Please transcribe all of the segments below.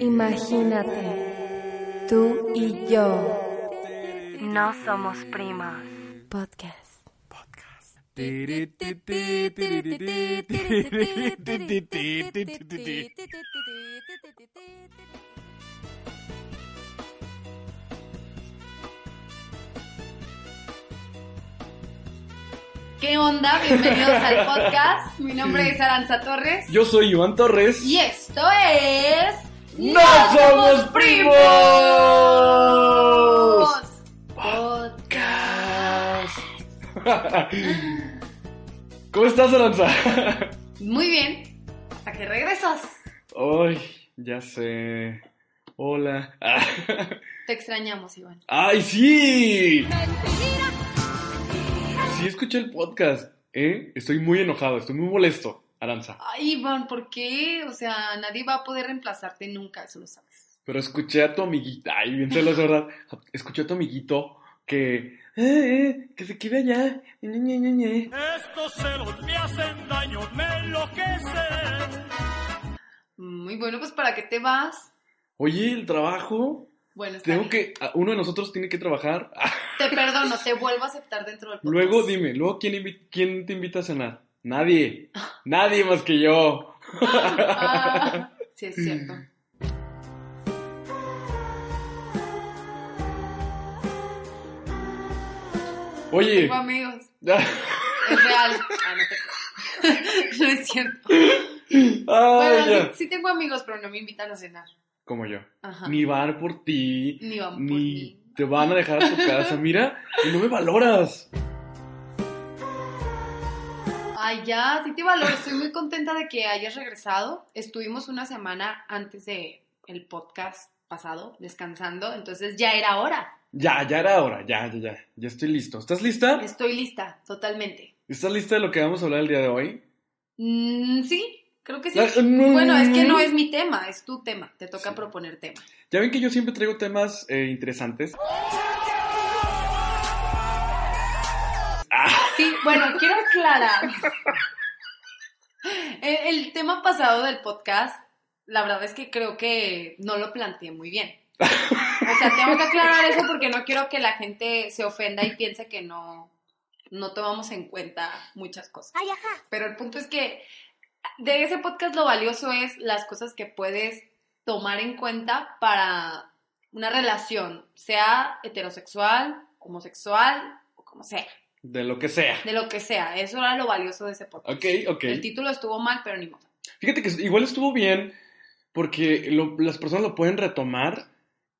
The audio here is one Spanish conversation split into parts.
Imagínate, tú y yo No somos primos. podcast. ¿Qué onda? Bienvenidos al podcast. Mi nombre es Aranza Torres. Yo soy Iván Torres. Y esto es. ¡No somos primos! Podcast. ¿Cómo estás, Aranza? Muy bien. Hasta que regresas. Ay, ya sé. Hola. Te extrañamos, Iván. ¡Ay, sí! Sí, escuché el podcast. ¿eh? Estoy muy enojado, estoy muy molesto, Aranza. Ay, Iván, ¿por qué? O sea, nadie va a poder reemplazarte nunca, eso lo sabes. Pero escuché a tu amiguita. Ay, bien celoso, ¿verdad? Escuché a tu amiguito que. Eh, eh, que se quede allá. Ñe, Ñe, Ñe, Ñe. Estos celos me hacen daño, me enloquecen. Muy bueno, pues ¿para qué te vas? Oye, el trabajo. Bueno, está Tengo bien. que. Uno de nosotros tiene que trabajar. Te perdono, te vuelvo a aceptar dentro del podcast. Luego dime, luego ¿quién, quién te invita a cenar? Nadie. Nadie más que yo. Ah, sí, es cierto. Oye. Tengo amigos. Es real. Ah, no te creo. No es cierto. Ay, Bueno, ya. sí tengo amigos, pero no me invitan a cenar. Como yo. Ajá. Ni van por ti. Ni van por Ni mí. te van a dejar a tu casa. Mira, y no me valoras. Ay, ya, sí te valoro. Estoy muy contenta de que hayas regresado. Estuvimos una semana antes de el podcast pasado, descansando, entonces ya era hora. Ya, ya era hora. Ya, ya, ya. Ya estoy listo. ¿Estás lista? Estoy lista, totalmente. ¿Estás lista de lo que vamos a hablar el día de hoy? Mm, sí, creo que sí. La- no. Bueno, es que no es mi tema, es tu tema. Te toca Sí. proponer tema. Ya ven que yo siempre traigo temas eh, interesantes. Sí, bueno, quiero aclarar. El, el tema pasado del podcast, la verdad es que creo que no lo planteé muy bien. O sea, tengo que aclarar eso porque no quiero que la gente se ofenda y piense que no, no tomamos en cuenta muchas cosas. Pero el punto es que de ese podcast lo valioso es las cosas que puedes tomar en cuenta para una relación, sea heterosexual, homosexual o como sea. De lo que sea. De lo que sea. Eso era lo valioso de ese podcast. Ok, ok. El título estuvo mal, pero ni modo. Fíjate que igual estuvo bien porque lo- las personas lo pueden retomar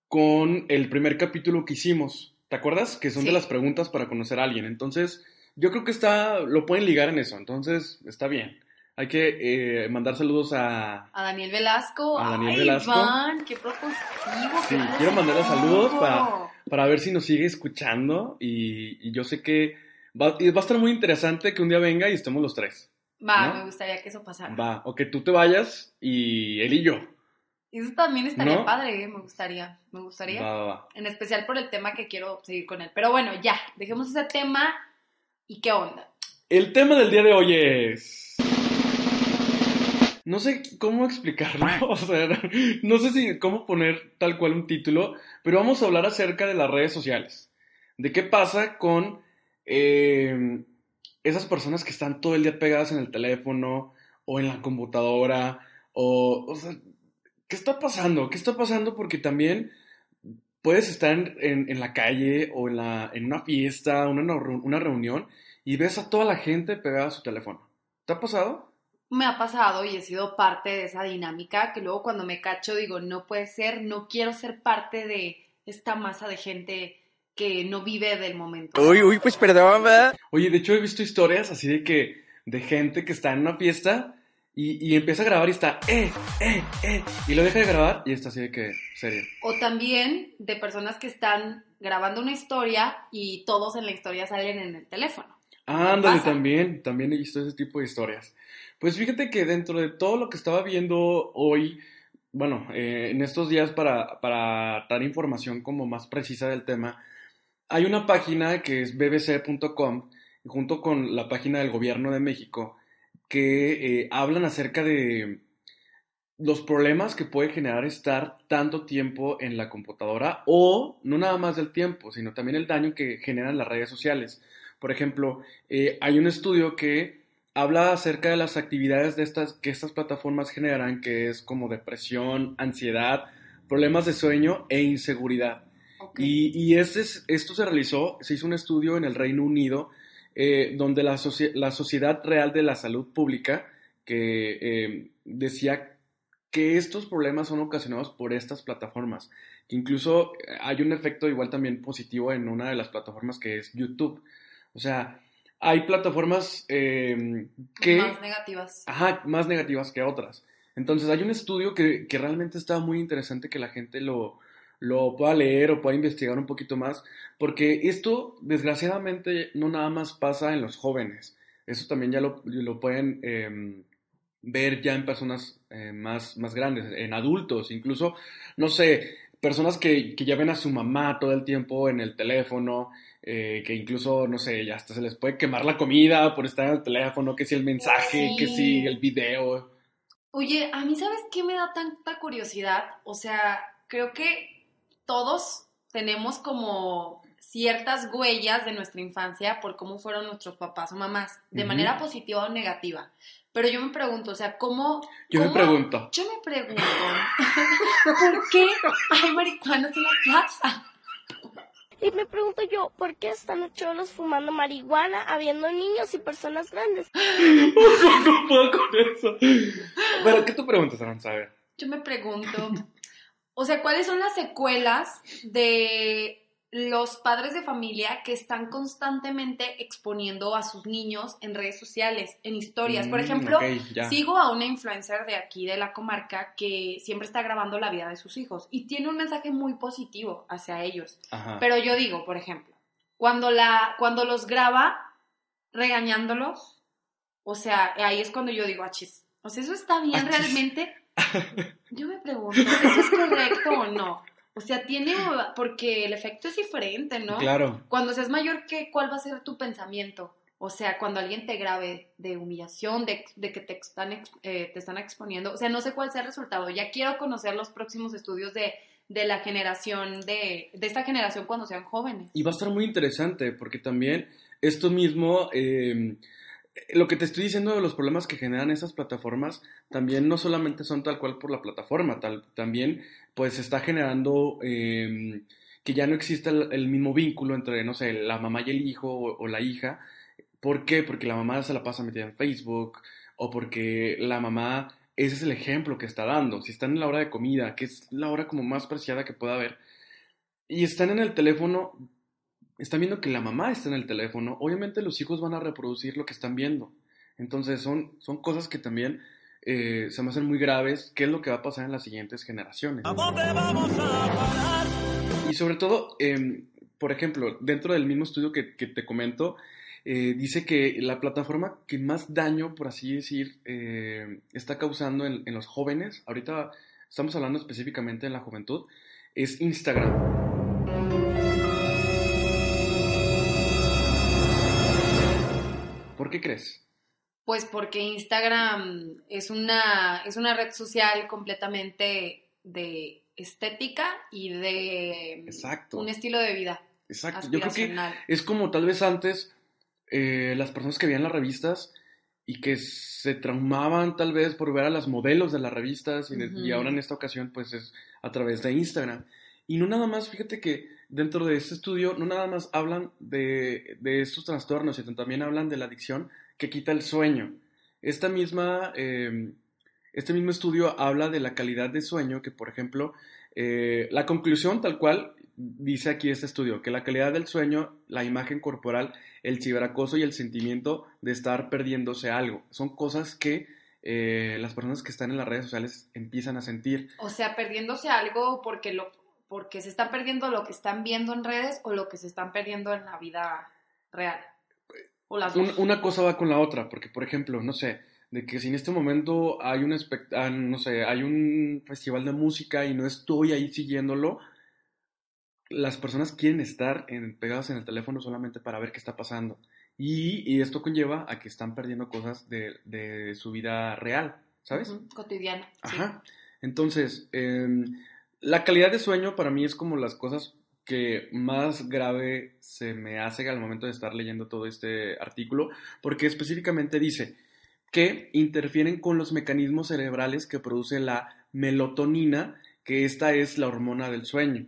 con el primer capítulo que hicimos. ¿Te acuerdas? Que son de las preguntas para conocer a alguien. Entonces, yo creo que está, lo pueden ligar en eso. Entonces, está bien. Hay que eh, mandar saludos a... A Daniel Velasco. A Daniel Ay, Velasco. Iván, qué propositivo. Sí, qué quiero mandarle saludos para, para ver si nos sigue escuchando. Y, y yo sé que va, y va a estar muy interesante que un día venga y estemos los tres. Va, ¿no? me gustaría que eso pasara. Va, o que tú te vayas y él y yo. Eso también estaría ¿No? padre, ¿eh? me gustaría. Me gustaría. Va, va. En especial por el tema que quiero seguir con él. Pero bueno, ya, dejemos ese tema. ¿Y qué onda? El tema del día de hoy es... No sé cómo explicarlo, o sea, no sé si cómo poner tal cual un título, pero vamos a hablar acerca de las redes sociales. De qué pasa con eh, esas personas que están todo el día pegadas en el teléfono o en la computadora, o, o sea, ¿qué está pasando? ¿Qué está pasando? Porque también puedes estar en, la calle o en, la, en una fiesta, una, una reunión, y ves a toda la gente pegada a su teléfono. ¿Te ha pasado? Me ha pasado y he sido parte de esa dinámica que luego cuando me cacho digo, no puede ser, no quiero ser parte de esta masa de gente que no vive del momento. Uy, uy, pues perdón, ¿verdad? Oye, de hecho he visto historias así de que, de gente que está en una fiesta y, y empieza a grabar y está, eh, eh, eh, y lo deja de grabar y está así de que, serio. O también de personas que están grabando una historia y todos en la historia salen en el teléfono. Ándale, también, también he visto ese tipo de historias. Pues fíjate que dentro de todo lo que estaba viendo hoy, bueno, eh, en estos días para, para dar información como más precisa del tema, hay una página que es bbc.com, junto con la página del gobierno de México, que eh, hablan acerca de los problemas que puede generar estar tanto tiempo en la computadora o no nada más del tiempo, sino también el daño que generan las redes sociales. Por ejemplo, eh, hay un estudio que habla acerca de las actividades de estas, que estas plataformas generan, que es como depresión, ansiedad, problemas de sueño e inseguridad. Y, y este es- esto se realizó, se hizo un estudio en el Reino Unido, eh, donde la, la Sociedad Real de la Salud Pública, que eh, decía que estos problemas son ocasionados por estas plataformas, que incluso hay un efecto igual también positivo en una de las plataformas que es YouTube. O sea, hay plataformas eh, que... Más negativas. Ajá, más negativas que otras. Entonces, hay un estudio que, que realmente está muy interesante que la gente lo, lo pueda leer o pueda investigar un poquito más, porque esto, desgraciadamente, no nada más pasa en los jóvenes. Eso también ya lo, lo pueden eh, ver ya en personas eh, más, más grandes, en adultos, incluso, no sé, personas que, que ya ven a su mamá todo el tiempo en el teléfono, eh, que incluso, no sé, ya hasta se les puede quemar la comida por estar en el teléfono, que si el mensaje, Sí. que si el video. Oye, a mí, ¿sabes qué me da tanta curiosidad? O sea, creo que todos tenemos como ciertas huellas de nuestra infancia por cómo fueron nuestros papás o mamás, de manera positiva o negativa. Pero yo me pregunto, o sea, ¿cómo... Yo me pregunto. Yo me pregunto, ¿por qué hay marihuanas en la casa? Y me pregunto yo, ¿por qué están los cholos fumando marihuana, habiendo niños y personas grandes? no puedo con eso. Bueno, ¿qué tú preguntas, Aranza? Yo me pregunto, o sea, ¿cuáles son las secuelas de los padres de familia que están constantemente exponiendo a sus niños en redes sociales, en historias? Por Mm, ejemplo, sigo a una influencer de aquí, de la comarca, que siempre está grabando la vida de sus hijos y tiene un mensaje muy positivo hacia ellos. Ajá. Pero yo digo, por ejemplo, cuando, la, cuando los graba regañándolos, o sea, ahí es cuando yo digo, achis, o sea, ¿eso está bien Achis. realmente? Yo me pregunto, ¿eso es correcto o no? O sea, tiene, porque el efecto es diferente, ¿no? Claro. Cuando seas mayor, ¿qué, ¿cuál va a ser tu pensamiento? O sea, cuando alguien te grabe de humillación, de, de que te están, eh, te están exponiendo, o sea, no sé cuál sea el resultado. Ya quiero conocer los próximos estudios de, de la generación, de, de esta generación cuando sean jóvenes. Y va a estar muy interesante porque también esto mismo, eh, lo que te estoy diciendo de los problemas que generan esas plataformas, también no solamente son tal cual por la plataforma, tal, también pues está generando eh, que ya no exista el, el mismo vínculo entre, no sé, la mamá y el hijo o, o la hija. ¿Por qué? Porque la mamá se la pasa metida en Facebook o porque la mamá, ese es el ejemplo que está dando. Si están en la hora de comida, que es la hora como más preciada que pueda haber, y están en el teléfono, están viendo que la mamá está en el teléfono, obviamente los hijos van a reproducir lo que están viendo. Entonces son, son cosas que también eh, se me hacen muy graves. ¿Qué es lo que va a pasar en las siguientes generaciones? ¿A dónde vamos a parar? Y sobre todo, eh, por ejemplo, dentro del mismo estudio que, que te comento, eh, dice que la plataforma que más daño, por así decir, eh, está causando en, en los jóvenes, ahorita estamos hablando específicamente en la juventud, es Instagram. Qué crees? Pues porque Instagram es una, es una red social completamente de estética y de Exacto. un estilo de vida Exacto. Yo creo que es como tal vez antes eh, las personas que veían las revistas y que se traumaban tal vez por ver a las modelos de las revistas y, y ahora en esta ocasión pues es a través de Instagram. Y no nada más, fíjate que dentro de este estudio no nada más hablan de, de estos trastornos, sino también hablan de la adicción que quita el sueño. Esta misma, eh, este mismo estudio habla de la calidad de sueño, que por ejemplo, eh, la conclusión tal cual, dice aquí este estudio, que la calidad del sueño, la imagen corporal, el ciberacoso y el sentimiento de estar perdiéndose algo. Son cosas que eh, las personas que están en las redes sociales empiezan a sentir. O sea, perdiéndose algo porque lo porque se están perdiendo lo que están viendo en redes o lo que se están perdiendo en la vida real. O las Un- dos. una cosa va con la otra, porque por ejemplo, no sé, de que si en este momento hay un espect- ah, no sé, hay un festival de música y no estoy ahí siguiéndolo, las personas quieren estar en- pegadas en el teléfono solamente para ver qué está pasando. Y, y esto conlleva a que están perdiendo cosas de, de su vida real, ¿sabes? Ujú, Cotidiana. sí. Ajá. Entonces, em, la calidad de sueño para mí es como las cosas que más grave se me hace al momento de estar leyendo todo este artículo, porque específicamente dice que interfieren con los mecanismos cerebrales que produce la melatonina, que esta es la hormona del sueño.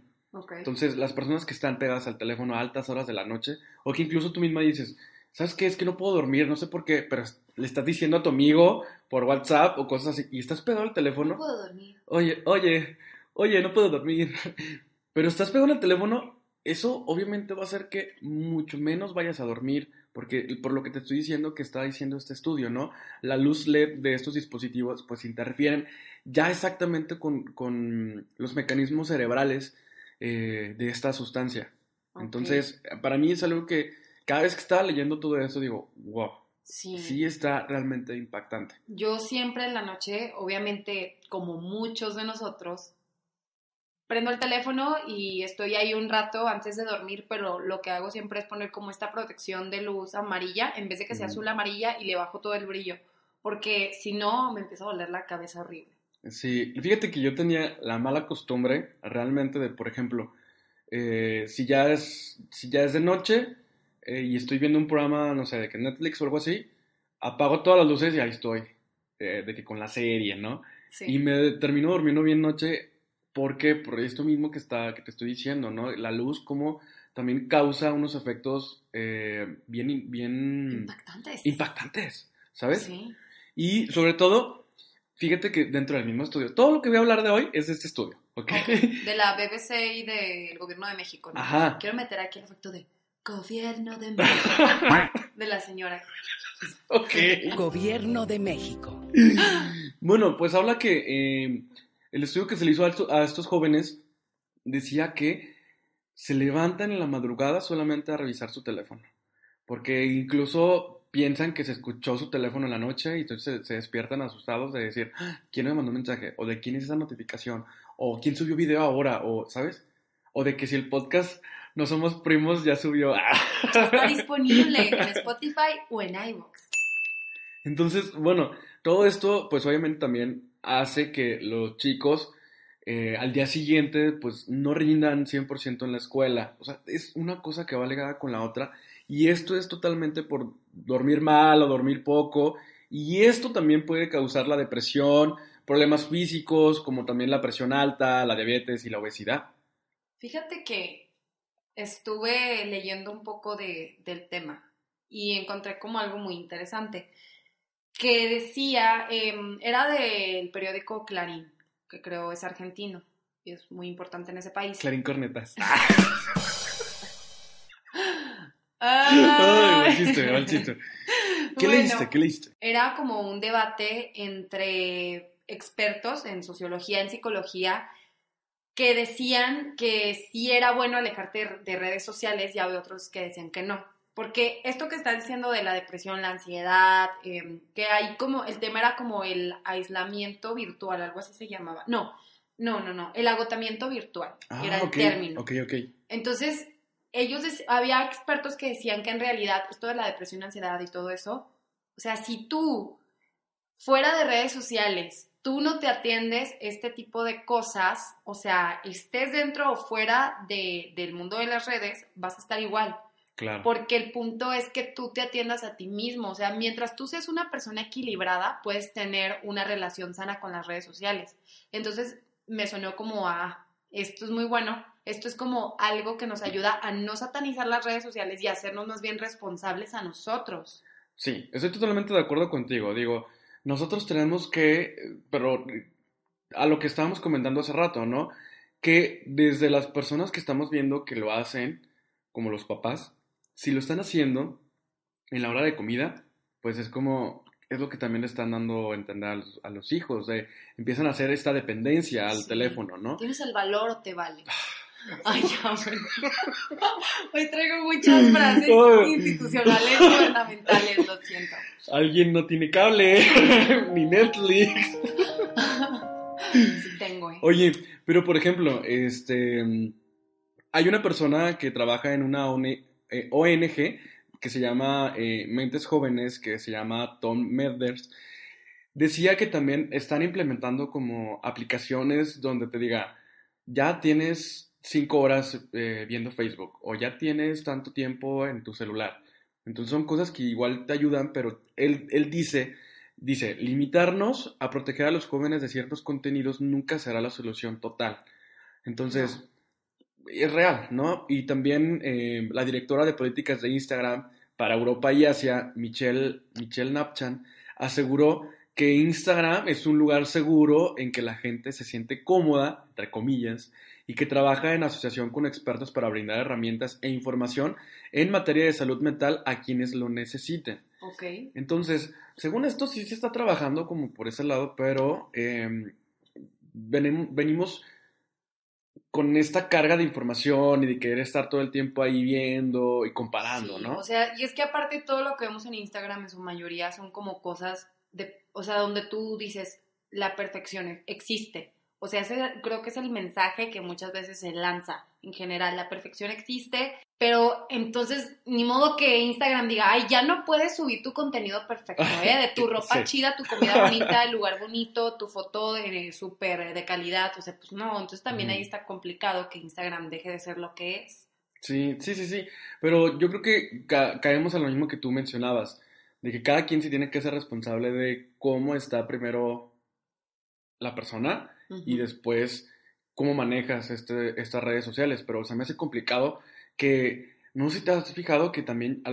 Entonces, las personas que están pegadas al teléfono a altas horas de la noche, o que incluso tú misma dices, ¿sabes qué? Es que no puedo dormir, no sé por qué, pero le estás diciendo a tu amigo por WhatsApp o cosas así, y estás pegado al teléfono, no puedo dormir. oye, oye, oye, no puedo dormir, pero estás pegado al teléfono, eso obviamente va a hacer que mucho menos vayas a dormir, porque por lo que te estoy diciendo que está diciendo este estudio, ¿no? La luz LED de estos dispositivos pues interfieren ya exactamente con, con los mecanismos cerebrales eh, de esta sustancia. Ok. Entonces, para mí es algo que cada vez que estaba leyendo todo eso digo, wow, Sí. sí está realmente impactante. Yo siempre en la noche, obviamente, como muchos de nosotros, prendo el teléfono y estoy ahí un rato antes de dormir, pero lo que hago siempre es poner como esta protección de luz amarilla, en vez de que sea azul amarilla, y le bajo todo el brillo, porque si no me empieza a doler la cabeza horrible. Sí, fíjate que yo tenía la mala costumbre realmente de, por ejemplo, eh, si ya es, si ya es de noche eh, y estoy viendo un programa, no sé, de que Netflix o algo así, apago todas las luces y ahí estoy, eh, de que con la serie, ¿no? Sí. Y me termino durmiendo bien noche porque por esto mismo que está que te estoy diciendo, ¿no? La luz como también causa unos efectos eh, bien bien Impactantes. impactantes, ¿sabes? Sí. Y sobre todo, fíjate que dentro del mismo estudio, todo lo que voy a hablar de hoy es de este estudio, ¿ok? De la BBC y del gobierno de México, ¿no? Ajá. Quiero meter aquí el efecto de gobierno de México. de la señora. ok. Gobierno de México. Bueno, pues habla que eh, el estudio que se le hizo a, esto- a estos jóvenes decía que se levantan en la madrugada solamente a revisar su teléfono. Porque incluso piensan que se escuchó su teléfono en la noche y entonces se, se despiertan asustados de decir, "Ah, ¿quién me mandó un mensaje? ¿O de quién es esa notificación? ¿O quién subió video ahora? ¿O, sabes? O de que si el podcast No Somos Primos ya subió. Está disponible en Spotify o en iVoox. Entonces, bueno, todo esto, pues obviamente también hace que los chicos eh, al día siguiente, pues no rindan 100% en la escuela. O sea, es una cosa que va ligada con la otra. Y esto es totalmente por dormir mal o dormir poco. Y esto también puede causar la depresión, problemas físicos, como también la presión alta, la diabetes y la obesidad. Fíjate que estuve leyendo un poco de, del tema y encontré como algo muy interesante que decía, em, era del periódico Clarín, que creo es argentino y es muy importante en ese país. Clarín Cornetas. Ay. Ay, mal chiste, mal chiste. ¿Qué Bueno, leíste? ¿Qué leíste? Era como un debate entre expertos en sociología, en psicología, que decían que sí era bueno alejarte de redes sociales y había otros que decían que no. Porque esto que estás diciendo de la depresión, la ansiedad, eh, que hay como, el tema era como el aislamiento virtual, algo así se llamaba. No, no, no, no, el agotamiento virtual era el Ah, término. Ok, ok. Entonces, ellos, había expertos que decían que en realidad esto de la depresión, ansiedad y todo eso, o sea, si tú fuera de redes sociales, tú no te atiendes este tipo de cosas, o sea, estés dentro o fuera de, del mundo de las redes, vas a estar igual. Claro. Porque el punto es que tú te atiendas a ti mismo. O sea, mientras tú seas una persona equilibrada, puedes tener una relación sana con las redes sociales. Entonces, me sonó como a, esto es muy bueno. Esto es como algo que nos ayuda a no satanizar las redes sociales y a hacernos más bien responsables a nosotros. Sí, estoy totalmente de acuerdo contigo. Digo, nosotros tenemos que, pero a lo que estábamos comentando hace rato, ¿no? que desde las personas que estamos viendo que lo hacen, como los papás, si lo están haciendo en la hora de comida, pues es como, es lo que también le están dando a entender a los, a los hijos, de, empiezan a hacer esta dependencia al Sí. teléfono, ¿no? ¿Tienes el valor o te vale? Ay, ya, bueno. Hoy traigo muchas frases institucionales gubernamentales, lo siento. Alguien no tiene cable, ni Netflix. Sí tengo, ¿eh? Oye, pero por ejemplo, este, hay una persona que trabaja en una ONG, eh, ONG que se llama eh, Mentes Jóvenes, que se llama Tom Meders, decía que también están implementando como aplicaciones donde te diga, ya tienes cinco horas eh, viendo Facebook o ya tienes tanto tiempo en tu celular. Entonces son cosas que igual te ayudan, pero él, él dice, dice, limitarnos a proteger a los jóvenes de ciertos contenidos nunca será la solución total. Entonces, es real, ¿no? Y también eh, la directora de políticas de Instagram para Europa y Asia, Michelle, Michelle Napchan, aseguró que Instagram es un lugar seguro en que la gente se siente cómoda, entre comillas, y que trabaja en asociación con expertos para brindar herramientas e información en materia de salud mental a quienes lo necesiten. Ok. Entonces, según esto, sí se está trabajando como por ese lado, pero eh, venim- venimos con esta carga de información y de querer estar todo el tiempo ahí viendo y comparando, Sí, ¿no? O sea, y es que aparte todo lo que vemos en Instagram en su mayoría son como cosas de, o sea, donde tú dices la perfección existe. O sea, ese creo que es el mensaje que muchas veces se lanza en general, la perfección existe, pero entonces ni modo que Instagram diga, ay, ya no puedes subir tu contenido perfecto, ¿eh? De tu ropa Sí. chida, tu comida bonita, el lugar bonito, tu foto de- súper de calidad, o sea, pues no, entonces también ahí está complicado que Instagram deje de ser lo que es. Sí, sí, sí, sí. Pero yo creo que ca- caemos a lo mismo que tú mencionabas, de que cada quien se tiene que ser responsable de cómo está primero la persona y después cómo manejas este, estas redes sociales. Pero se me hace complicado que, no sé si te has fijado que también a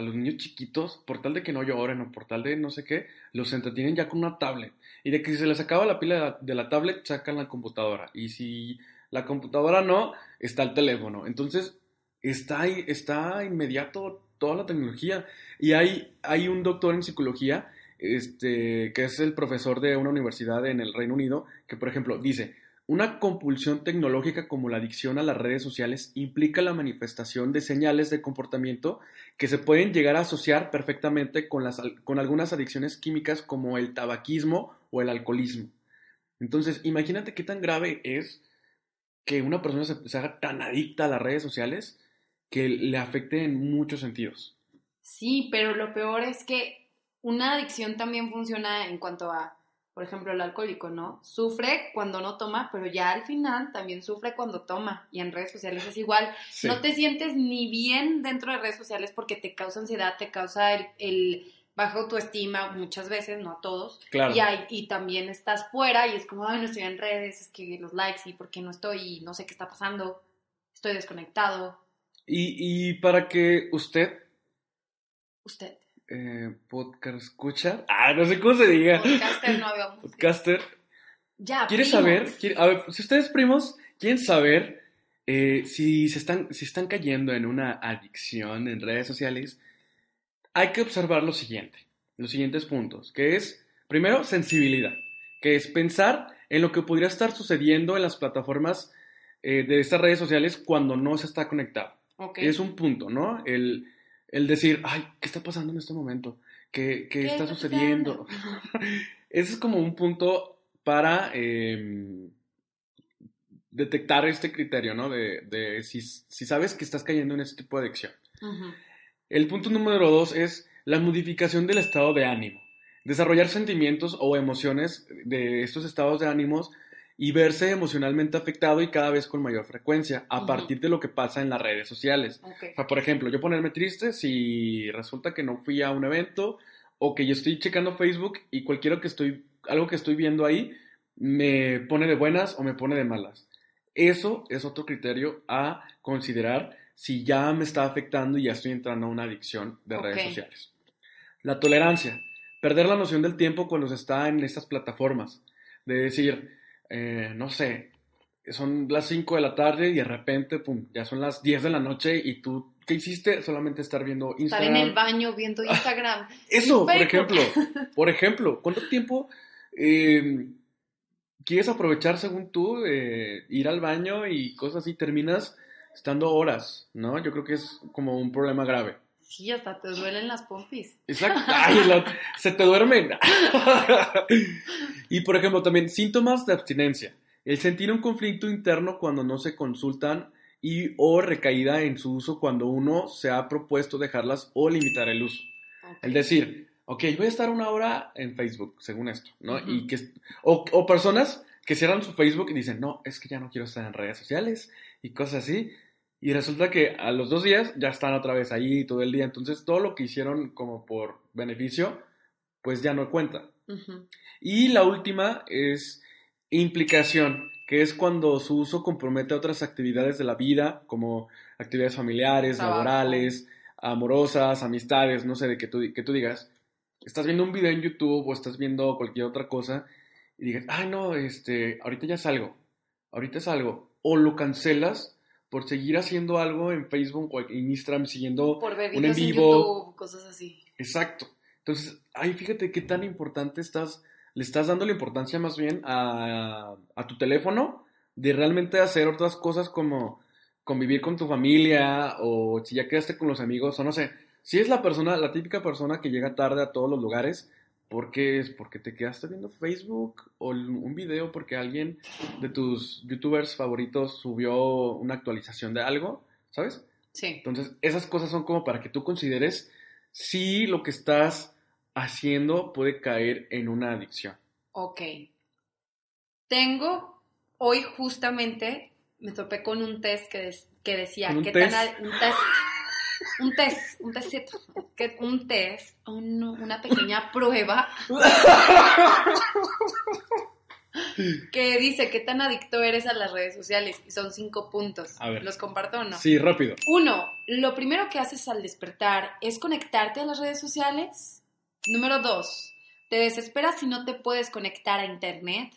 los niños chiquitos, por tal de que no lloren o por tal de no sé qué, los entretienen ya con una tablet. Y de que si se les acaba la pila de la, de tablet, sacan la computadora. Y si la computadora no, está el teléfono. Entonces, está, está inmediato toda la tecnología. Y hay, hay un doctor en psicología, este, que es el profesor de una universidad en el Reino Unido, que por ejemplo dice, una compulsión tecnológica como la adicción a las redes sociales implica la manifestación de señales de comportamiento que se pueden llegar a asociar perfectamente con, las, con algunas adicciones químicas como el tabaquismo o el alcoholismo. Entonces, imagínate qué tan grave es que una persona se, se haga tan adicta a las redes sociales que le afecte en muchos sentidos. Sí, pero lo peor es que una adicción también funciona en cuanto a, por ejemplo, el alcohólico, ¿no? Sufre cuando no toma, pero ya al final también sufre cuando toma. Y en redes sociales es igual. Sí. No te sientes ni bien dentro de redes sociales porque te causa ansiedad, te causa el, el baja autoestima muchas veces, no a todos. Claro. Y, hay- y también estás fuera y es como, ay, no estoy en redes, es que los likes y por qué no estoy y no sé qué está pasando, estoy desconectado. Y, y para que usted, Usted, eh, podcast escucha, ah, no sé cómo se diga, podcaster, no habíamos. podcaster, Ya, ¿quiere primos. saber? quiere- a ver, si ustedes primos quieren saber eh, si, se están, si están cayendo en una adicción en redes sociales, hay que observar lo siguiente, los siguientes puntos, que es, primero, sensibilidad, que es pensar en lo que podría estar sucediendo en las plataformas eh, de estas redes sociales cuando no se está conectado. Ok. Es un punto, ¿no? El, el decir, ay, ¿qué está pasando en este momento? ¿Qué, qué ¿Qué está está sucediendo? Ese es como un punto para eh, detectar este criterio, ¿no? De, de si, si sabes que estás cayendo en ese tipo de adicción. El punto número dos es la modificación del estado de ánimo. Desarrollar sentimientos o emociones de estos estados de ánimos y verse emocionalmente afectado y cada vez con mayor frecuencia a partir de lo que pasa en las redes sociales. O sea, por ejemplo, yo ponerme triste si resulta que no fui a un evento o que yo estoy checando Facebook y cualquiera que estoy, algo que estoy viendo ahí me pone de buenas o me pone de malas. Eso es otro criterio a considerar si ya me está afectando y ya estoy entrando a una adicción de redes sociales. La tolerancia. Perder la noción del tiempo cuando se está en estas plataformas. De decir, eh, no sé, son las 5 de la tarde y de repente, pum, ya son las 10 de la noche y tú, ¿qué hiciste? Solamente estar viendo Estar Instagram. en el baño viendo Instagram. Eso, por ejemplo, por ejemplo, ¿cuánto tiempo eh, quieres aprovechar según tú eh, ir al baño y cosas así? Terminas estando horas, ¿no? Yo creo que es como un problema grave. Sí, hasta te duelen las pompis. Exacto. Ay, la- se te duermen. y por ejemplo, también síntomas de abstinencia. El sentir un conflicto interno cuando no se consultan y o recaída en su uso cuando uno se ha propuesto dejarlas o limitar el uso. Ok. El decir, ok, voy a estar una hora en Facebook, según esto, ¿no? Y que, o, o personas que cierran su Facebook y dicen, no, es que ya no quiero estar en redes sociales y cosas así. Y resulta que a los dos días ya están otra vez ahí todo el día. Entonces todo lo que hicieron como por beneficio, pues ya no cuenta. Ujú. Y la última es implicación, que es cuando su uso compromete otras actividades de la vida, como actividades familiares, Trabajo. laborales, amorosas, amistades, no sé, de que tú, que tú digas, estás viendo un video en YouTube o estás viendo cualquier otra cosa y digas, ay no, este, ahorita ya salgo, ahorita salgo, o lo cancelas por seguir haciendo algo en Facebook o en Instagram, siguiendo Por ver un en vivo. YouTube, cosas así. Exacto. Entonces, ay, fíjate qué tan importante estás, le estás dando la importancia más bien a, a tu teléfono de realmente hacer otras cosas como convivir con tu familia o si ya quedaste con los amigos o no sé. Si es la persona, la típica persona que llega tarde a todos los lugares, ¿por qué es? Porque te quedaste viendo Facebook o un video porque alguien de tus youtubers favoritos subió una actualización de algo, ¿sabes? Sí. Entonces, esas cosas son como para que tú consideres si lo que estás haciendo puede caer en una adicción. Ok. Tengo, hoy justamente me topé con un test que, que decía ¿Con un qué test? tan un test, un test, un testito, que- un test, un- una pequeña prueba que dice qué tan adicto eres a las redes sociales y son cinco puntos. A ver. ¿Los comparto o no? Sí, rápido. Uno, lo primero que haces al despertar es conectarte a las redes sociales. Número dos, te desesperas si no te puedes conectar a internet.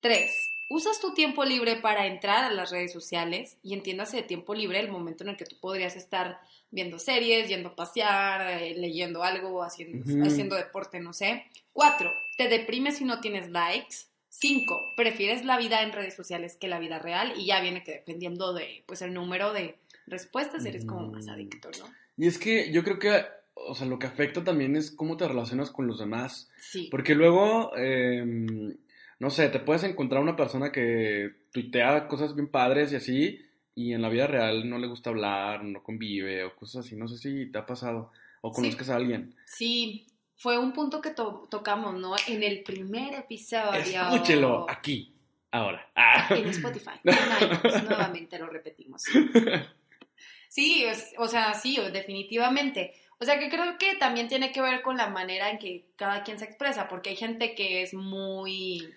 Tres, usas tu tiempo libre para entrar a las redes sociales y entiéndase de tiempo libre el momento en el que tú podrías estar viendo series, yendo a pasear, eh, leyendo algo, haciendo, haciendo deporte, no sé. Cuatro, te deprimes si no tienes likes. Cinco, prefieres la vida en redes sociales que la vida real y ya viene que dependiendo de pues el número de respuestas eres como más adicto, ¿no? Y es que yo creo que, o sea, lo que afecta también es cómo te relacionas con los demás. Sí. Porque luego, eh, no sé, te puedes encontrar una persona que tuitea cosas bien padres y así, y en la vida real no le gusta hablar, no convive o cosas así. No sé si te ha pasado o Sí. conozcas a alguien. Sí, fue un punto que to- tocamos, ¿no? En el primer episodio. Escúchelo aquí, ahora. Ah. En Spotify. En iTunes, nuevamente lo repetimos. Sí, es- o sea, sí, definitivamente. O sea, que creo que también tiene que ver con la manera en que cada quien se expresa, porque hay gente que es muy,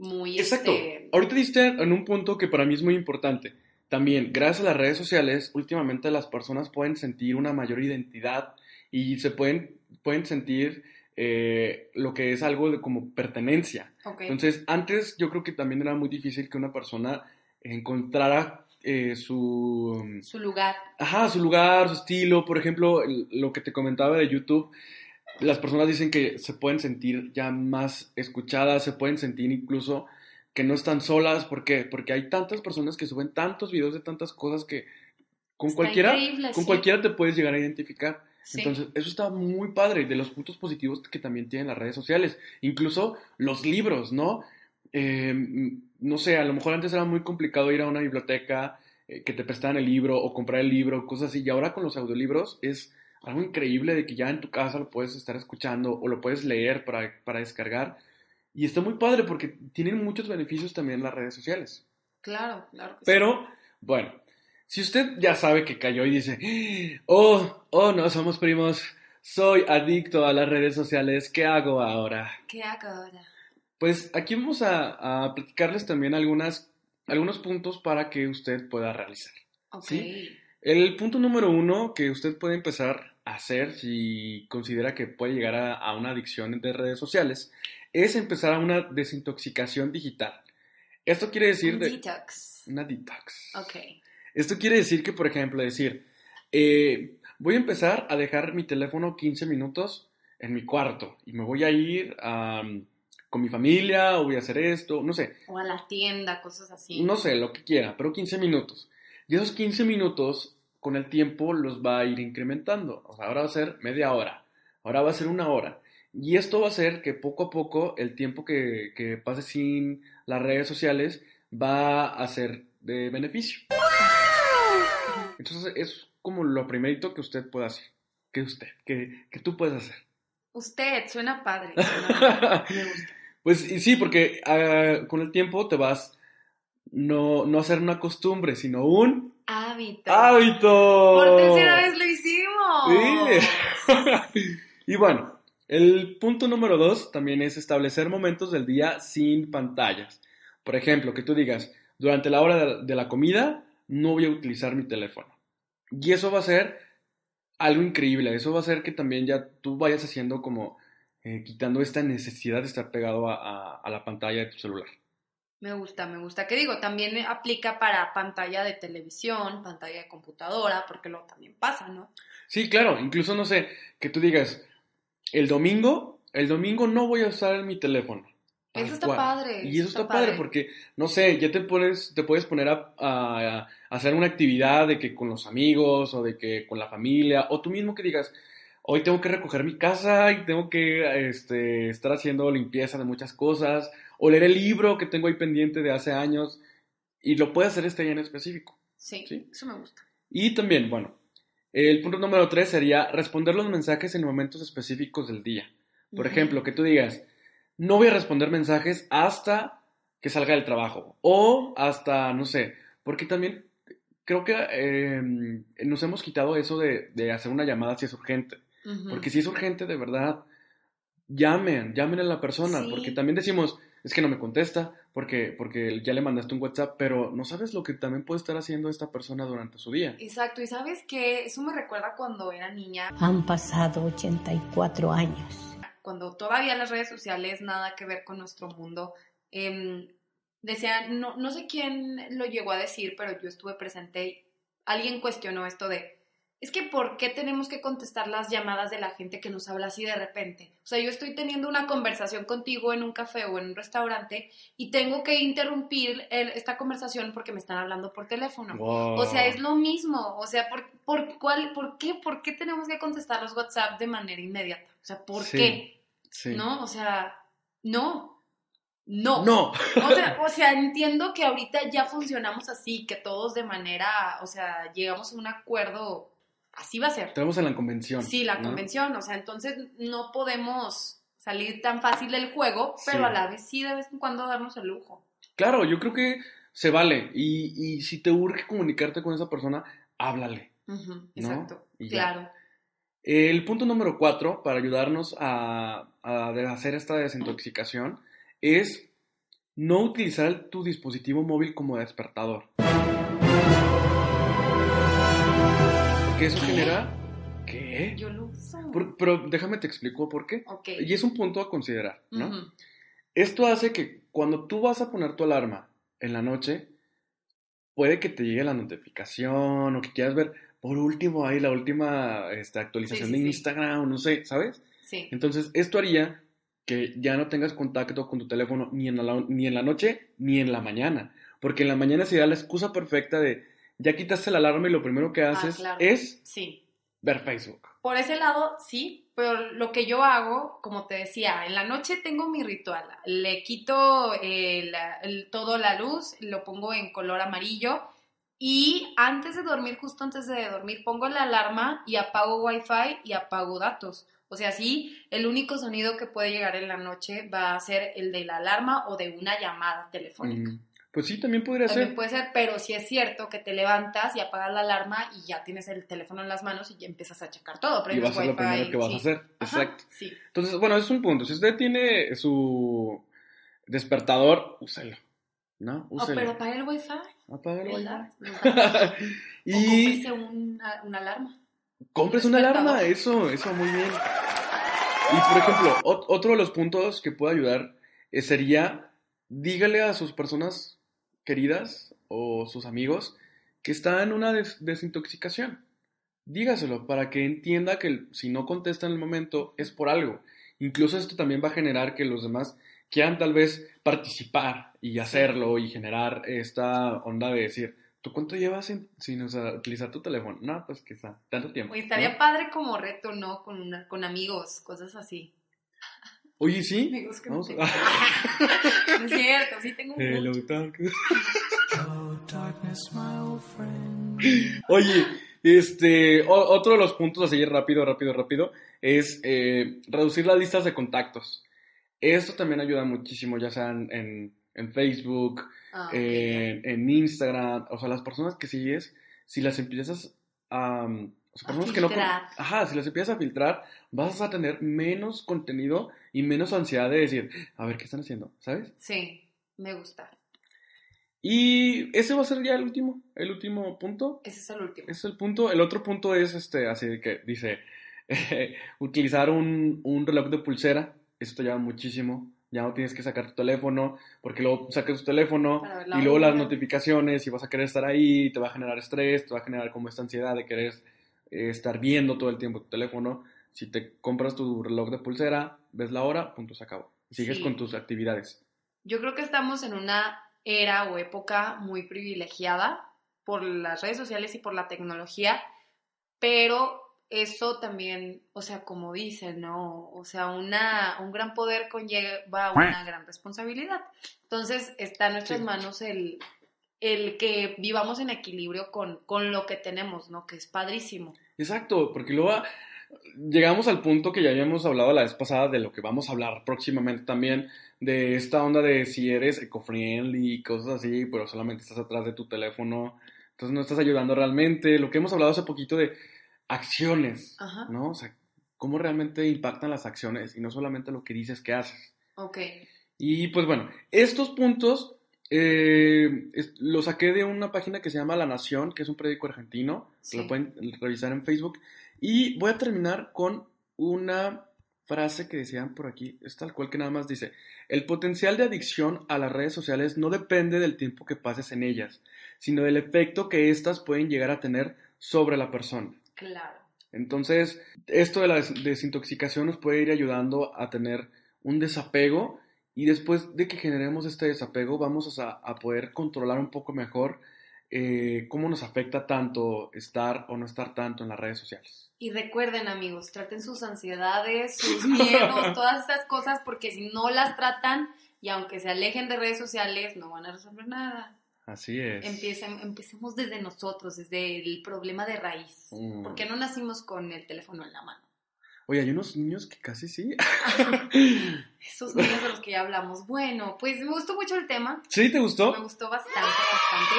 muy, Exacto. este, Ahorita diste en un punto que para mí es muy importante. También, gracias a las redes sociales, últimamente las personas pueden sentir una mayor identidad y se pueden, pueden sentir eh, lo que es algo de como pertenencia. ok. Entonces, antes yo creo que también era muy difícil que una persona encontrara eh, su, su lugar. Ajá, su lugar, su estilo. Por ejemplo, el- lo que te comentaba de YouTube, las personas dicen que se pueden sentir ya más escuchadas, se pueden sentir incluso que no están solas. ¿Por qué? Porque hay tantas personas que suben tantos videos de tantas cosas que con Está cualquiera, con sí. cualquiera te puedes llegar a identificar. Sí. Entonces, eso está muy padre, de los puntos positivos que también tienen las redes sociales. Incluso los libros, ¿no? Eh, no sé, a lo mejor antes era muy complicado ir a una biblioteca, eh, que te prestaran el libro o comprar el libro, cosas así. Y ahora con los audiolibros es algo increíble de que ya en tu casa lo puedes estar escuchando o lo puedes leer para, para descargar. Y está muy padre porque tienen muchos beneficios también las redes sociales. Claro, claro. que sí. Pero, bueno, si usted ya sabe que cayó y dice, oh, oh, no, somos primos, soy adicto a las redes sociales, ¿qué hago ahora? ¿Qué hago ahora? Pues aquí vamos a, a platicarles también algunas, algunos puntos para que usted pueda realizar. Ok. Sí. El punto número uno que usted puede empezar a hacer si considera que puede llegar a, a una adicción de redes sociales es empezar a una desintoxicación digital. Esto quiere decir Un de detox. una detox. Ok. Esto quiere decir que, por ejemplo, decir, eh, voy a empezar a dejar mi teléfono 15 minutos en mi cuarto y me voy a ir con mi familia o voy a hacer esto, no sé, O a la tienda, cosas así. no sé, lo que quiera, pero 15 minutos. Y esos 15 minutos, con el tiempo, los va a ir incrementando. O sea, ahora va a ser media hora, ahora va a ser una hora. Y esto va a hacer que poco a poco el tiempo que, que pase sin las redes sociales va a ser de beneficio. Entonces, es como lo primerito que usted puede hacer. Que usted, que, que tú puedes hacer. Usted, suena padre. suena- Me gusta. Pues y sí, porque ah, con el tiempo te vas no, no hacer una costumbre, sino un Hábito. hábito. Por tercera vez lo hicimos. Sí. y bueno, el punto número dos también es establecer momentos del día sin pantallas. Por ejemplo, que tú digas, durante la hora de, de la comida no voy a utilizar mi teléfono. Y eso va a ser algo increíble. Eso va a hacer que también ya tú vayas haciendo como eh, quitando esta necesidad de estar pegado a, a- a la pantalla de tu celular. Me gusta, me gusta. ¿Qué digo? También aplica para pantalla de televisión, pantalla de computadora, porque luego también pasa, ¿no? Sí, claro, incluso no sé, que tú digas, el domingo, el domingo no voy a usar mi teléfono. Eso está cual. padre, Y eso está, padre, porque, no sé, ya te pones, te puedes poner a, a- a hacer una actividad de que con los amigos o de que con la familia, o tú mismo que digas, hoy tengo que recoger mi casa y tengo que este, estar haciendo limpieza de muchas cosas, o leer el libro que tengo ahí pendiente de hace años, y lo puedes hacer este día en específico. Sí, Sí. eso me gusta. Y también, bueno, el punto número tres sería responder los mensajes en momentos específicos del día. Por ejemplo, que tú digas, no voy a responder mensajes hasta que salga del trabajo o hasta, no sé, porque también creo que eh, nos hemos quitado eso de, de hacer una llamada si es urgente. Porque si es urgente, de verdad, llamen, llamen a la persona, Sí. porque también decimos, es que no me contesta, porque, porque ya le mandaste un WhatsApp, pero no sabes lo que también puede estar haciendo esta persona durante su día. Exacto, y sabes qué, eso me recuerda cuando era niña, Han pasado 84 años. cuando todavía las redes sociales nada que ver con nuestro mundo. em, decía, no, no sé quién lo llegó a decir, pero yo estuve presente y alguien cuestionó esto de, es que ¿por qué tenemos que contestar las llamadas de la gente que nos habla así de repente? O sea, yo estoy teniendo una conversación contigo en un café o en un restaurante y tengo que interrumpir el- esta conversación porque me están hablando por teléfono. Wow. O sea, es lo mismo. O sea, ¿por, por, cuál, ¿por qué? ¿Por qué tenemos que contestar los WhatsApp de manera inmediata? O sea, ¿por Sí, qué? Sí. ¿No? O sea, no. No. No. O sea, o sea, entiendo que ahorita ya funcionamos así, que todos de manera, o sea, llegamos a un acuerdo, así va a ser. Tenemos en la convención. Sí, la ¿no? convención, o sea, entonces no podemos salir tan fácil del juego, pero Sí. a la vez sí de vez en cuando darnos el lujo. Claro, yo creo que se vale. Y, y si te urge comunicarte con esa persona, háblale. Ujú, exacto, Y claro. El punto número cuatro, para ayudarnos a, a hacer esta desintoxicación, es no utilizar tu dispositivo móvil como despertador. Porque eso genera... ¿Qué? Yo lo uso. Por- pero déjame te explico por qué. Ok. Y es un punto a considerar, ¿no? Ujú. Esto hace que cuando tú vas a poner tu alarma en la noche, puede que te llegue la notificación o que quieras ver por último ahí la última este, actualización Sí, sí, de sí. Instagram, no sé, ¿sabes? Sí. Entonces, esto haría que ya no tengas contacto con tu teléfono ni en la, ni en la noche ni en la mañana. Porque en la mañana sería la excusa perfecta de ya quitaste la alarma y lo primero que haces Ah, claro. es Sí. ver Facebook. Por ese lado, sí, pero lo que yo hago, como te decía, en la noche tengo mi ritual. Le quito eh, la- el- todo la luz, lo pongo en color amarillo y antes de dormir, justo antes de dormir, pongo la alarma y apago wifi y apago datos. O sea, sí, el único sonido que puede llegar en la noche va a ser el de la alarma o de una llamada telefónica. Mm, Pues sí, también podría También ser. puede ser, pero sí es cierto que te levantas y apagas la alarma y ya tienes el teléfono en las manos y ya empiezas a checar todo. Y va a ser lo primero que vas sí. a hacer. Ajá, Exacto. Sí. Entonces, bueno, es un punto. Si usted tiene su despertador, úselo. ¿No? Oh, Úselo. pero apaga el wifi. Apaga el wifi. y O cómprese una, una alarma. compres una alarma, eso, eso, muy bien. Y por ejemplo, ot- otro de los puntos que puede ayudar eh, sería dígale a sus personas queridas o sus amigos que está en una des- desintoxicación. Dígaselo para que entienda que si no contesta en el momento es por algo. Incluso esto también va a generar que los demás quieran tal vez participar y hacerlo y generar esta onda de decir, ¿tú cuánto llevas sin, sin usar- utilizar tu teléfono? No, pues quizá, tanto tiempo. Oye, estaría ¿no? padre como reto, ¿no? Con, una- con amigos, cosas así. Oye, sí. Amigos que Vamos no a- No es cierto, sí tengo un Hello, punto. darkness. Oye, este, o- otro de los puntos así rápido, rápido, rápido, es eh, reducir las listas de contactos. Esto también ayuda muchísimo, ya sea en, en- Facebook, Ah, ok, en, en Instagram, o sea, las personas que sigues, si las empiezas a... um, o sea, A personas que no. Ajá, si las empiezas a filtrar, vas a tener menos contenido y menos ansiedad de decir, a ver, ¿qué están haciendo? ¿Sabes? Sí, me gusta. Y ese va a ser ya el último, el último punto. Ese es el último. Ese es el punto. El otro punto es este, así que dice, utilizar un, un reloj de pulsera. Eso te ayuda muchísimo. Ya no tienes que sacar tu teléfono, porque luego sacas tu teléfono y luego las notificaciones y vas a querer estar ahí, te va a generar estrés, te va a generar como esta ansiedad de querer eh, estar viendo todo el tiempo tu teléfono. Si te compras tu reloj de pulsera, ves la hora, punto, se acabó. Sigues Sí. con tus actividades. Yo creo que estamos en una era o época muy privilegiada por las redes sociales y por la tecnología, pero eso también, o sea, como dicen, ¿no? O sea, una, un gran poder conlleva una gran responsabilidad. Entonces, está en nuestras Sí. manos el, el que vivamos en equilibrio con, con lo que tenemos, ¿no? Que es padrísimo. Exacto, porque luego llegamos al punto que ya habíamos hablado la vez pasada de lo que vamos a hablar próximamente también, de esta onda de si eres eco-friendly y cosas así, pero solamente estás atrás de tu teléfono, entonces no estás ayudando realmente. Lo que hemos hablado hace poquito de acciones, Ajá. ¿no? O sea, cómo realmente impactan las acciones y no solamente lo que dices que haces. Ok. Y pues bueno, estos puntos eh, es- los saqué de una página que se llama La Nación, que es un periódico argentino, Sí. lo pueden revisar en Facebook. Y voy a terminar con una frase que decían por aquí, es tal cual que nada más dice, el potencial de adicción a las redes sociales no depende del tiempo que pases en ellas, sino del efecto que éstas pueden llegar a tener sobre la persona. Claro. Entonces, esto de la des- desintoxicación nos puede ir ayudando a tener un desapego y después de que generemos este desapego vamos a, a poder controlar un poco mejor eh, cómo nos afecta tanto estar o no estar tanto en las redes sociales. Y recuerden, amigos, traten sus ansiedades, sus miedos, todas esas cosas, porque si no las tratan y aunque se alejen de redes sociales, no van a resolver nada. Así es. Empiecen, empecemos desde nosotros, desde el problema de raíz. Mm. ¿Por qué no nacimos con el teléfono en la mano? Oye, hay unos niños que casi sí. Esos niños de los que ya hablamos. Bueno, pues me gustó mucho el tema. ¿Sí te Me gustó? gustó bastante, bastante.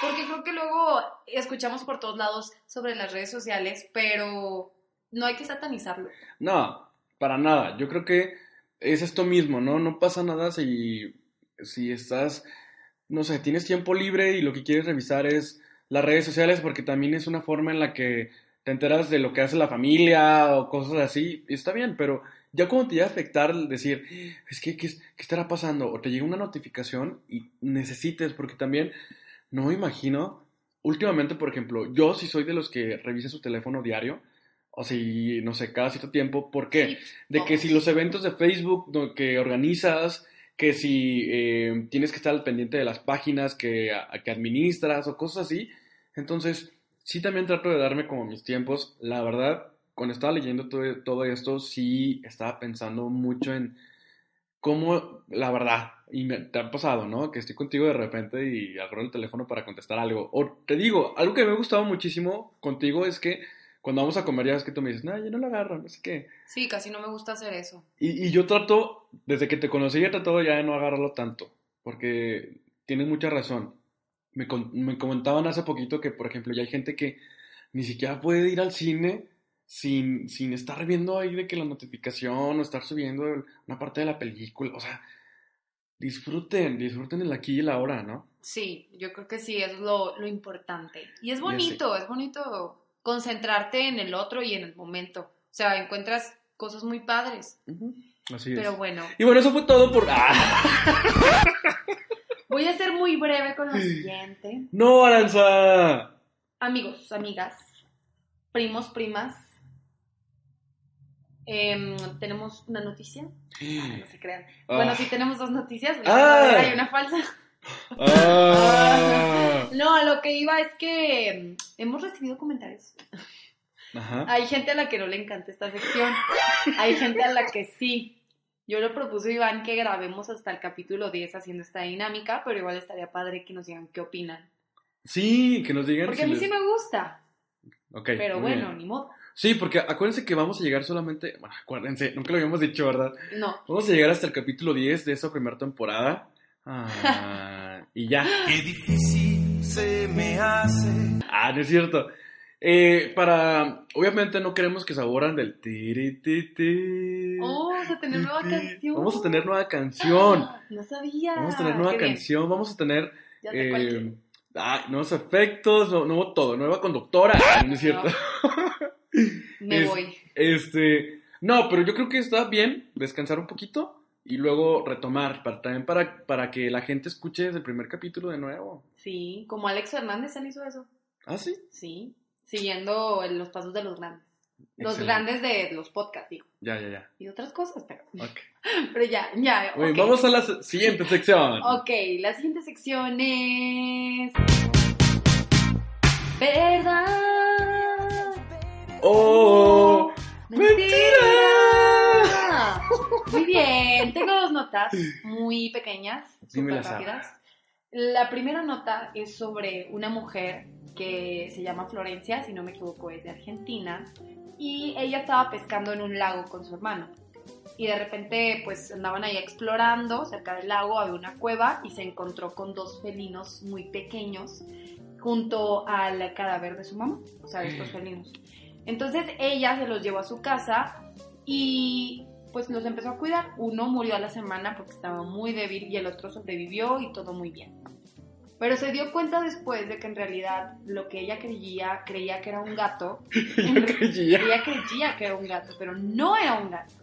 Porque creo que luego escuchamos por todos lados sobre las redes sociales, pero no hay que satanizarlo. No, para nada. Yo creo que es esto mismo, ¿no? No pasa nada si, si estás, no sé, tienes tiempo libre y lo que quieres revisar es las redes sociales porque también es una forma en la que te enteras de lo que hace la familia o cosas así. Está bien, pero ya como te llega a afectar decir, es que, ¿qué, qué estará pasando? O te llega una notificación y necesites, porque también no me imagino, últimamente, por ejemplo, yo sí soy de los que revisa su teléfono diario, o si, no sé, cada cierto tiempo, ¿por qué? Sí, De que si los eventos de Facebook que organizas, que si eh, tienes que estar al pendiente de las páginas que, a- que administras o cosas así. Entonces, sí también trato de darme como mis tiempos. La verdad, cuando estaba leyendo todo, todo esto, sí estaba pensando mucho en cómo, la verdad, y me te ha pasado, ¿no? Que estoy contigo de repente y agarro el teléfono para contestar algo. O te digo, algo que me ha gustado muchísimo contigo es que cuando vamos a comer ya ves que tú me dices, no, yo no lo agarro, no sé qué. Sí, casi no me gusta hacer eso. Y, y yo trato, desde que te conocí, he tratado ya de no agarrarlo tanto, porque tienes mucha razón. Me, me comentaban hace poquito que, por ejemplo, ya hay gente que ni siquiera puede ir al cine sin, sin estar viendo ahí de que la notificación o estar subiendo una parte de la película. O sea, disfruten, disfruten el aquí y el ahora, ¿no? Sí, yo creo que sí, es lo, lo importante. Y es bonito, es bonito concentrarte en el otro y en el momento. O sea, encuentras cosas muy padres. Ujú. Así es. Pero bueno, Y bueno, eso fue todo por... ¡Ah! voy a ser muy breve con lo siguiente. ¡No, Aranza! Amigos, amigas, primos, primas, em, tenemos una noticia. Ah, no se crean. Ah. Bueno, sí tenemos dos noticias, una Ah. verdadera y una falsa. No, lo que iba es que em, hemos recibido comentarios. Ajá. Hay gente a la que no le encanta esta sección. Hay gente a la que sí. Yo le propuso a Iván que grabemos hasta el capítulo 10 haciendo esta dinámica, pero igual estaría padre que nos digan qué opinan. Sí, que nos digan Porque si a mí les- sí me gusta, pero bueno, bien. ni modo. Sí, porque acuérdense que vamos a llegar solamente... Bueno, acuérdense, nunca lo habíamos dicho, ¿verdad? No. Vamos a llegar hasta el capítulo 10 de esa primera temporada. Ah, y ya. Qué difícil se me hace. Ah, no es cierto. Eh, para... Obviamente no queremos que se aburran del... tiri. Oh, vamos a tener nueva canción. Vamos a tener nueva canción. Ah, No sabía. Vamos a tener nueva Qué bien. canción. Vamos a tener... Eh, ah, nuevos efectos, nu- nuevo todo, nueva conductora. No es cierto. Me Es- voy. Este, no, pero yo creo que está bien descansar un poquito y luego retomar, para, también para, para que la gente escuche desde el primer capítulo de nuevo. Sí, como Alex Fernández él hizo eso. ¿Ah, sí? Sí, siguiendo los pasos de los grandes. Los Excelente. grandes de los podcasts, digo. Ya, ya, ya. Y otras cosas, pero, Ok. pero ya, ya. Muy bien, ok. vamos a la siguiente sección. Ok, la siguiente sección es... ¿Verdad? ¡Oh! ¡Mentira! Muy bien, tengo dos notas muy pequeñas, súper rápidas. La primera nota es sobre una mujer que se llama Florencia, si no me equivoco es de Argentina, y ella estaba pescando en un lago con su hermano. Y de repente pues andaban ahí explorando, cerca del lago había una cueva y se encontró con dos felinos muy pequeños junto al cadáver de su mamá, o sea, estos felinos. Entonces ella se los llevó a su casa y pues los empezó a cuidar. Uno murió a la semana porque estaba muy débil y el otro sobrevivió y todo muy bien. Pero se dio cuenta después de que en realidad lo que ella creía, creía que era un gato, Yo creía. ella creía que era un gato, pero no era un gato.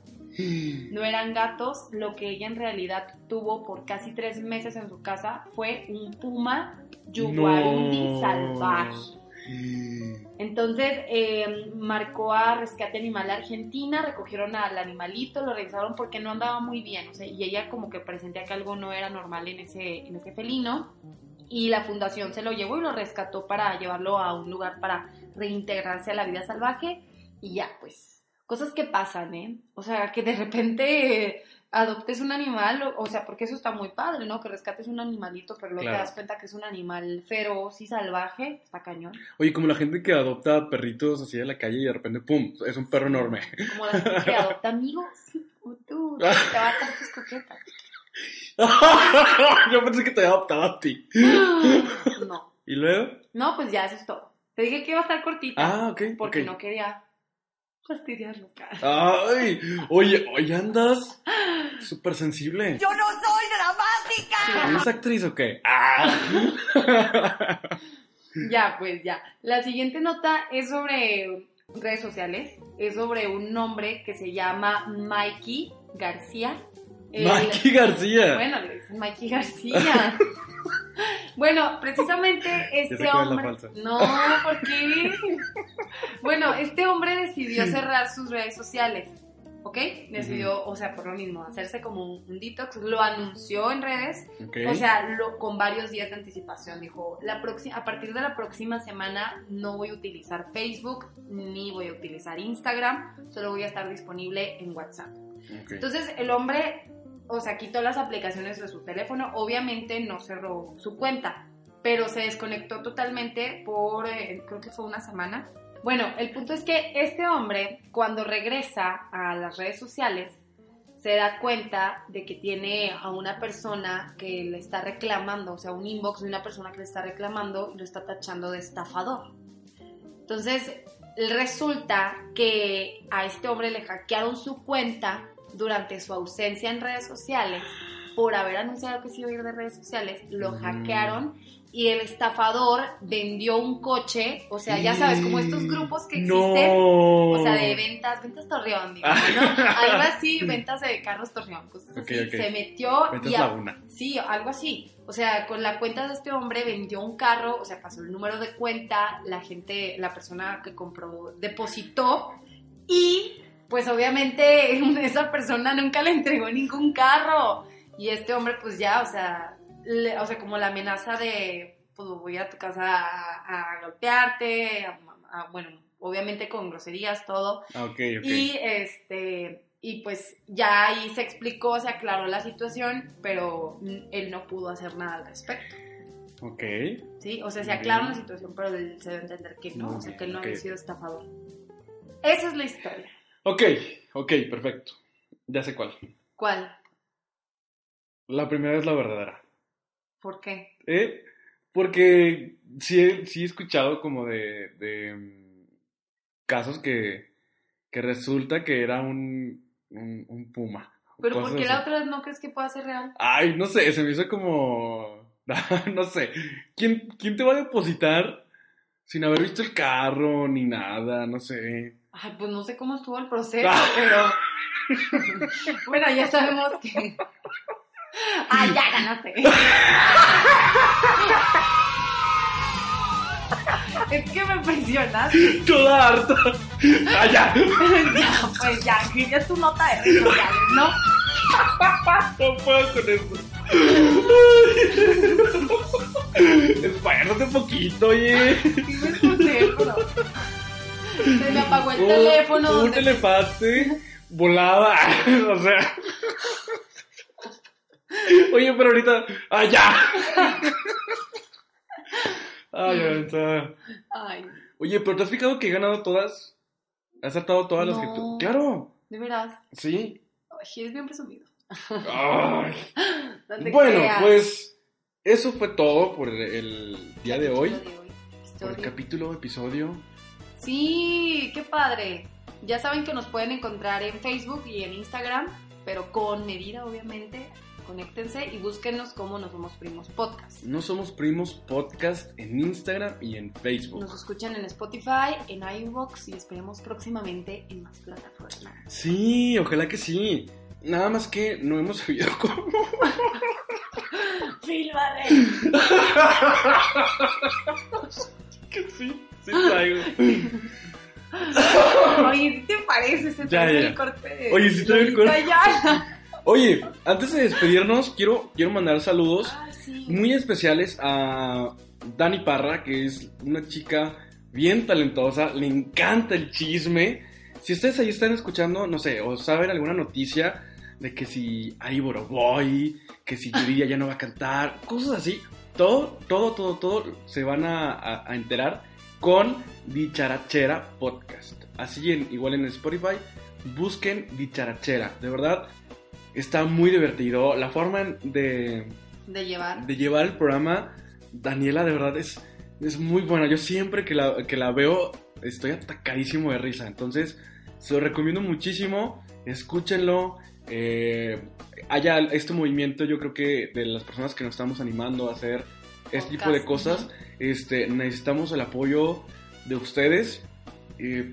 No eran gatos, lo que ella en realidad tuvo por casi tres meses en su casa fue un puma yuguarundi No. salvaje. Entonces eh, marcó a Rescate Animal Argentina, recogieron al animalito, lo revisaron porque no andaba muy bien, o sea, y ella como que presentía que algo no era normal en ese, en ese felino, y la fundación se lo llevó y lo rescató para llevarlo a un lugar para reintegrarse a la vida salvaje, y ya, pues, cosas que pasan, ¿eh? O sea, que de repente adoptes un animal, o, sea, porque eso está muy padre, ¿no? Que rescates un animalito, pero luego Claro. te das cuenta que es un animal feroz y salvaje, está cañón. Oye, como la gente que adopta perritos así de la calle y de repente, ¡pum! Es un perro enorme. Como la gente que adopta amigos. Tú, te va a dar tus coquetas. Yo pensé que te adoptaba a ti. No. ¿Y luego? No, pues ya eso es todo. Te dije que iba a estar cortita. Ah, ok. Porque no quería fastidiarlo. cara. Ay, oye, oye, andas súper sensible. Yo no soy dramática. ¿Eres actriz o qué? Ah. Ya, pues ya. La siguiente nota es sobre redes sociales. Es sobre un hombre que se llama Mikey García. Él- Mikey García. Bueno, le dicen Mikey García. bueno, precisamente este es hombre. No, ¿por qué? bueno, este hombre decidió cerrar sus redes sociales. ¿Ok? Decidió, o sea, por lo mismo, hacerse como un, un detox. Lo anunció en redes. Ok. O sea, lo, con varios días de anticipación. Dijo, la próxima, a partir de la próxima semana no voy a utilizar Facebook ni voy a utilizar Instagram. Solo voy a estar disponible en WhatsApp. Ok. Entonces el hombre, o sea, quitó las aplicaciones de su teléfono, obviamente no cerró su cuenta, pero se desconectó totalmente por, eh, creo que fue una semana. Bueno, el punto es que este hombre, cuando regresa a las redes sociales, se da cuenta de que tiene a una persona que le está reclamando, o sea, un inbox de una persona que le está reclamando y lo está tachando de estafador. Entonces, resulta que a este hombre le hackearon su cuenta durante su ausencia en redes sociales por haber anunciado que se iba a ir de redes sociales, lo Mm. hackearon y el estafador vendió un coche, o sea, ya sabes, como estos grupos que existen, No. o sea, de ventas, ventas Torreón, digo, ¿no? Algo así, ventas de carros Torreón, cosas Ok, así. ok. Se metió Ventas y a- Laguna. Sí, algo así. O sea, con la cuenta de este hombre vendió un carro, o sea, pasó el número de cuenta, la gente, la persona que compró depositó y pues obviamente esa persona nunca le entregó ningún carro. Y este hombre pues ya, o sea, le- o sea, como la amenaza de, pues voy a tu casa a, a golpearte, a- a- bueno, obviamente con groserías, todo. Ah, ok, ok. Y este y pues ya ahí se explicó, se aclaró la situación, pero él no pudo hacer nada al respecto, Ok. ¿sí? O sea, se aclaró la situación, pero él se debe entender que no, o sea, que él no había sido estafador. Esa es la historia. Ok, ok, perfecto. Ya sé cuál. ¿Cuál? La primera es la verdadera. ¿Por qué? ¿Eh? Porque sí, he- sí he escuchado como de, de mm, casos que, que resulta que era un, un, un puma. Pero ¿por qué la otra no crees que pueda ser real? Ay, no sé, se me hizo como... no sé. ¿Quién, ¿Quién te va a depositar sin haber visto el carro ni nada? No sé. Ay, pues no sé cómo estuvo el proceso, Ah. pero bueno, ya sabemos que... Ay, ya ganaste. Es que me presionaste. Toda harta. ¡Ah, ya! pues ya, escribes tu nota de redes sociales, ¿no? No puedo con eso. Esfuérzate un poquito, oye. Escribes tu teléfono. Se me apagó el Un- teléfono. Un donde- elefante volaba. o sea. Oye, pero ahorita. ¡Ah, ya! Ay, ahorita. Ay, Oye, pero ¿te has fijado que he ganado todas? ¿Has acertado todas las que tú? ¡Claro! de veras. Sí. Ay, eres bien presumido. Ay. No Bueno, creas. pues. Eso fue todo por el día de hoy. Capítulo de hoy. Por el capítulo, episodio. Sí, qué padre. Ya saben que nos pueden encontrar en Facebook y en Instagram, pero con medida, obviamente. Conéctense y búsquenos como No Somos Primos Podcast. No somos primos podcast en Instagram y en Facebook. Nos escuchan en Spotify, en iVoox y esperemos próximamente en más plataformas. Sí, ojalá que sí. Nada más que no hemos sabido cómo. ¡Filmare! que sí, sí traigo. Oye, ¿sí te parece? Se Ya, ya. el corte Oye, sí trae el corte. Ayala. Oye, antes de despedirnos, quiero, quiero mandar saludos Ah, sí. muy especiales a Dani Parra, que es una chica bien talentosa, le encanta el chisme. Si ustedes ahí están escuchando, no sé, o saben alguna noticia de que si hay Boroboy, que si Yuridia ya no va a cantar, cosas así, todo, todo, todo, todo se van a, a- a enterar con Dicharachera Podcast. Así en, igual en Spotify, busquen Dicharachera. De verdad, está muy divertido. La forma de, De llevar. de llevar el programa, Daniela, de verdad es, es muy buena. Yo siempre que la, que la veo estoy atacadísimo de risa. Entonces, se lo recomiendo muchísimo. Escúchenlo. Eh, haya este movimiento, yo creo que de las personas que nos estamos animando a hacer este tipo de cosas, este, necesitamos el apoyo de ustedes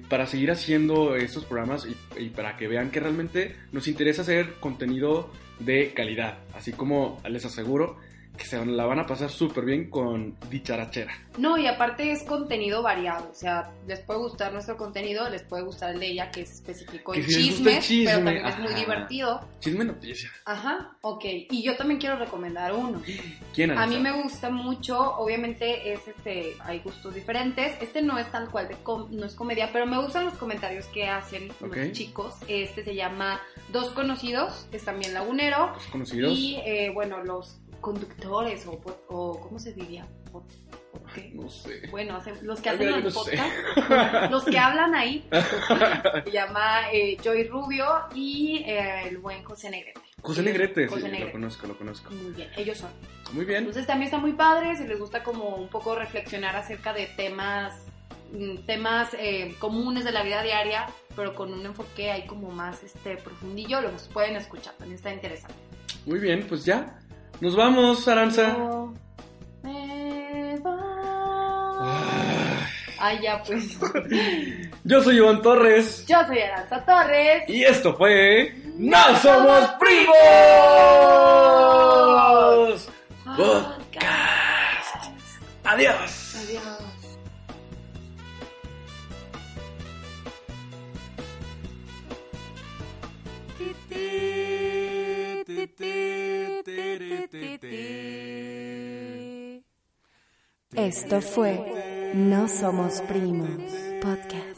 para seguir haciendo estos programas y, y para que vean que realmente nos interesa hacer contenido de calidad. Así como les aseguro que se la van a pasar súper bien con Dicharachera. No, y aparte es contenido variado, o sea, les puede gustar nuestro contenido, les puede gustar el de ella, que es específico en si chismes, pero chisme, también es muy divertido. Chisme noticias. Ajá, ok. Y yo también quiero recomendar uno. ¿Quién A mí me gusta mucho, obviamente es este, hay gustos diferentes. Este no es tal cual de com- no es comedia, pero me gustan los comentarios que hacen Ok. los chicos. Este se llama Dos Conocidos, es también lagunero. Los conocidos. Y eh, bueno, los conductores o, o ¿cómo se diría? Pod- ¿qué? No sé. Bueno, los que Ay, hacen mira, los no podcasts, los que hablan ahí, se llama eh, Joy Rubio y eh, el buen José Negrete. José Negrete, José sí, lo Negrete. conozco, lo conozco. Muy bien, ellos son. Muy bien. Entonces también está muy padre, si les gusta como un poco reflexionar acerca de temas, mm, temas eh, comunes de la vida diaria, pero con un enfoque ahí como más este profundillo, los pueden escuchar, también está interesante. Muy bien, pues ya. Nos vamos, Aranza. Me va. Ay, ya pues. Yo soy Iván Torres. Yo soy Aranza Torres. Y esto fue. ¡No somos primos! Podcast. Adiós. Adiós. Esto fue No Somos Primos Podcast.